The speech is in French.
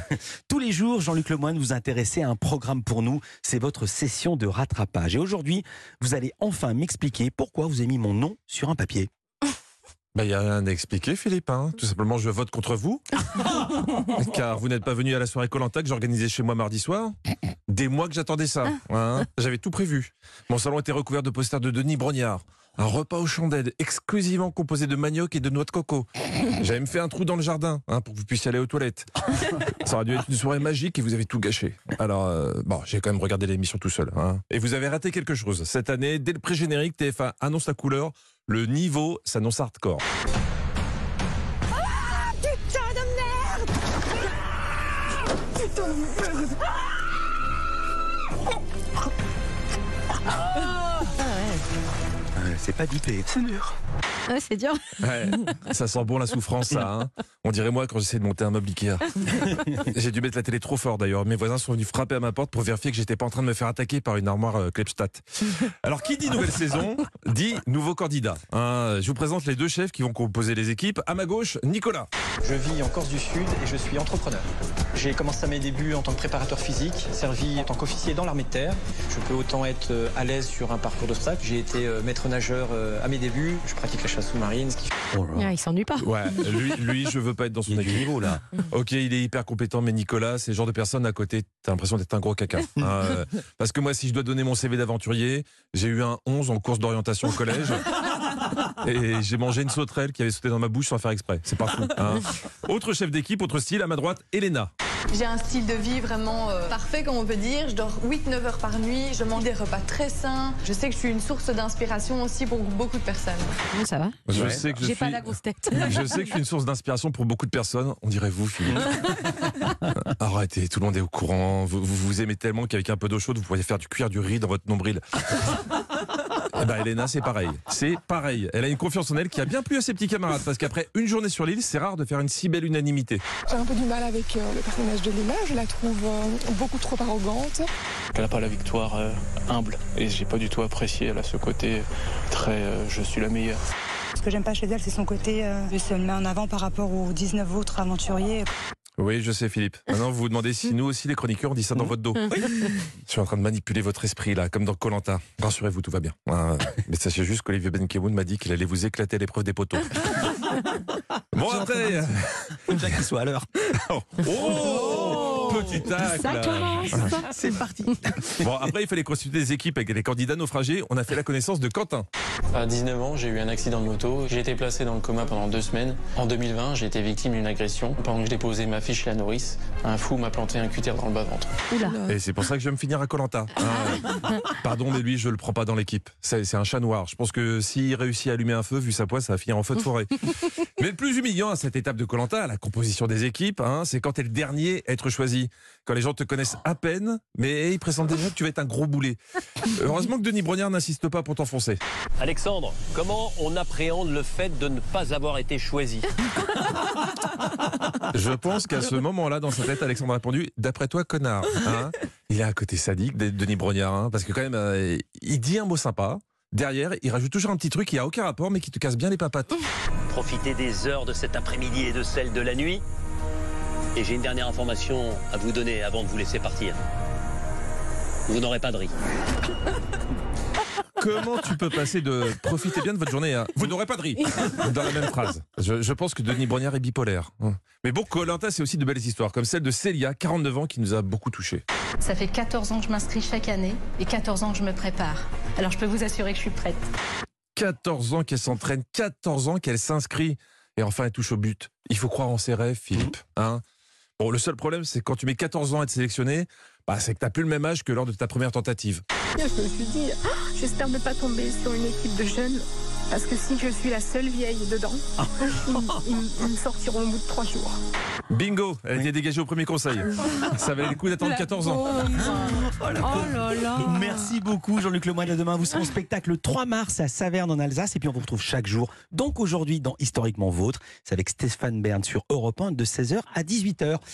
Tous les jours, Jean-Luc Lemoyne, vous intéressez à un programme pour nous. C'est votre session de rattrapage. Et aujourd'hui, vous allez enfin m'expliquer pourquoi vous avez mis mon nom sur un papier. Il n'y a rien à expliquer, Philippe. hein. Tout simplement, je vote contre vous. car vous n'êtes pas venu à la soirée Colanta que j'organisais chez moi mardi soir. Des mois que j'attendais ça. hein. J'avais tout prévu. Mon salon était recouvert de posters de Denis Brognard. Un repas aux chandelles exclusivement composé de manioc et de noix de coco. J'avais me fait un trou dans le jardin hein, pour que vous puissiez aller aux toilettes. Ça aurait dû être une soirée magique et vous avez tout gâché. Alors, euh, bon, j'ai quand même regardé l'émission tout seul. hein. Et vous avez raté quelque chose. Cette année, dès le pré-générique, TF1 annonce la couleur. Le niveau s'annonce hardcore. Euh, Ah! C'est pas bipé. C'est dur. Ouais, c'est dur. Ouais, ça sent bon la souffrance, ça. hein. On dirait moi quand j'essaie de monter un meuble Ikea. J'ai dû mettre la télé trop fort d'ailleurs. Mes voisins sont venus frapper à ma porte pour vérifier que j'étais pas en train de me faire attaquer par une armoire euh, Klepstadt. Alors, qui dit nouvelle saison dit nouveau candidat. hein. je vous présente les deux chefs qui vont composer les équipes. À ma gauche, Nicolas. Je vis en Corse du Sud et je suis entrepreneur. J'ai commencé mes débuts en tant que préparateur physique, servi en tant qu'officier dans l'armée de terre. Je peux autant être euh, à l'aise sur un parcours d'obstacles. J'ai été euh, maître nageur euh, à mes débuts. Je pratique la chasse sous-marine, ce qui Oh. Ah, il s'ennuie pas. Ouais, lui, lui, je veux pas être dans son équipe. niveau là. Ok, il est hyper compétent, mais Nicolas, c'est le genre de personne à côté, t'as l'impression d'être un gros caca. Hein, euh, parce que moi, si je dois donner mon CV d'aventurier, j'ai eu un 11 en course d'orientation au collège. Et j'ai mangé une sauterelle qui avait sauté dans ma bouche sans faire exprès. C'est pas fou. hein. Autre chef d'équipe, autre style, à ma droite, Elena. J'ai un style de vie vraiment euh, parfait, comme on peut dire. Je dors 8-9 heures par nuit, je mange des repas très sains. Je sais que je suis une source d'inspiration aussi pour beaucoup de personnes. Bon, ça va? Je Ouais. sais que je J'ai suis. pas la grosse tête. Je sais que je suis une source d'inspiration pour beaucoup de personnes. On dirait vous, Philippe. Arrêtez, tout le monde est au courant. Vous, vous, vous aimez tellement qu'avec un peu d'eau chaude, vous pourriez faire du cuir du riz dans votre nombril. Eh ben, Elena, c'est pareil. C'est pareil. Elle a une confiance en elle qui a bien plu à ses petits camarades parce qu'après une journée sur l'île, c'est rare de faire une si belle unanimité. J'ai un peu du mal avec euh, le personnage de Lila, je la trouve euh, beaucoup trop arrogante. Elle n'a pas la victoire euh, humble et j'ai pas du tout apprécié elle a ce côté très euh, je suis la meilleure. Ce que j'aime pas chez elle, c'est son côté, euh, elle se met en avant par rapport aux 19 autres aventuriers. Oui, je sais, Philippe. Maintenant, vous vous demandez si nous aussi, les chroniqueurs, on dit ça dans votre dos. Je suis en train de manipuler votre esprit, là, comme dans Colanta. Rassurez-vous, tout va bien. Hein, mais sachez juste qu'Olivier Benkemoun m'a dit qu'il allait vous éclater à l'épreuve des poteaux. bon, après. Faut déjà qu'il soit à l'heure. Oh, Petit tacle. Ça commence. C'est parti. Bon, après, il fallait constituer des équipes avec les candidats naufragés. On a fait la connaissance de Quentin. À 19 ans, j'ai eu un accident de moto. J'ai été placé dans le coma pendant deux semaines. En 2020, j'ai été victime d'une agression. Pendant que je déposais ma fiche chez la nourrice, un fou m'a planté un cutter dans le bas-ventre. Et c'est pour ça que je vais me finir à Colanta. pardon, mais lui, je le prends pas dans l'équipe. C'est c'est un chat noir. Je pense que s'il réussit à allumer un feu, vu sa poisse, ça va finir en feu de forêt. mais le plus humiliant à cette étape de Colanta, la composition des équipes, hein, c'est quand t'es le dernier à être choisi. Quand les gens te connaissent à peine, mais ils pressentent déjà que tu vas être un gros boulet. Heureusement que Denis Brognard n'insiste pas pour t'enfoncer. Alexandre, comment on appréhende le fait de ne pas avoir été choisi Je pense qu'à ce moment-là, dans sa tête, Alexandre a répondu D'après toi, connard. hein il est à côté sadique, de Denis Brognard, hein, parce que quand même, euh, il dit un mot sympa. Derrière, il rajoute toujours un petit truc qui a aucun rapport, mais qui te casse bien les papates. Profitez des heures de cet après-midi et de celles de la nuit. Et j'ai une dernière information à vous donner avant de vous laisser partir. Vous n'aurez pas de riz. Comment tu peux passer de profitez bien de votre journée à vous n'aurez pas de riz dans la même phrase je, je pense que Denis Brognard est bipolaire. hein. Mais bon, Colanta, c'est aussi de belles histoires, comme celle de Célia, 49 ans, qui nous a beaucoup touchés. Ça fait 14 ans que je m'inscris chaque année et 14 ans que je me prépare. Alors je peux vous assurer que je suis prête. 14 ans qu'elle s'entraîne, 14 ans qu'elle s'inscrit, et enfin elle touche au but. Il faut croire en ses rêves, Philippe. Hein bon, le seul problème, c'est que quand tu mets 14 ans à être sélectionné, bah, c'est que tu plus le même âge que lors de ta première tentative. Je me suis dit, Ah, j'espère ne pas tomber sur une équipe de jeunes, parce que si je suis la seule vieille dedans, ils, ils- ils me sortiront au bout de trois jours. Bingo, elle était dégagée au premier conseil. Ça valait le coup d'attendre 14 ans. Oh là là. Merci beaucoup Jean-Luc Lemoyne. À demain, vous serez en spectacle le 3 mars à Saverne en Alsace. Et puis on vous retrouve chaque jour. Donc aujourd'hui dans Historiquement Vôtre, c'est avec Stéphane Bern sur Europe 1 de 16h à 18h.